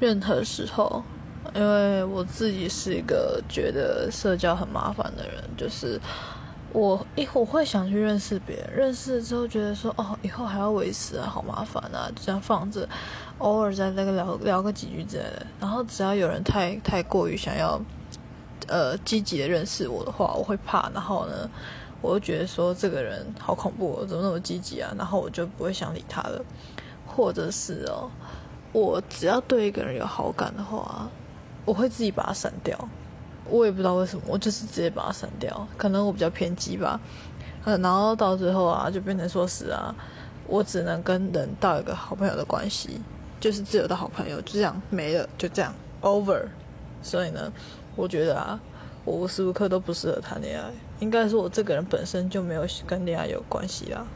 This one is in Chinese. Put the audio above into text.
任何时候，因为我自己是一个觉得社交很麻烦的人，就是我一我会想去认识别人，认识之后觉得说哦，以后还要维持啊，好麻烦啊，就这样放着，偶尔在那个聊聊个几句之类的。然后只要有人太太过于想要呃积极的认识我的话，我会怕，然后呢，我就觉得说这个人好恐怖，怎么那么积极啊？然后我就不会想理他了，或者是哦。我只要对一个人有好感的话，我会自己把他删掉。我也不知道为什么，我就是直接把他删掉。可能我比较偏激吧。呃，然后到最后啊，就变成说是啊，我只能跟人到一个好朋友的关系，就是自由的好朋友，就这样没了，就这样 over。所以呢，我觉得啊，我无时无刻都不适合谈恋爱。应该是，我这个人本身就没有跟恋爱有关系啦。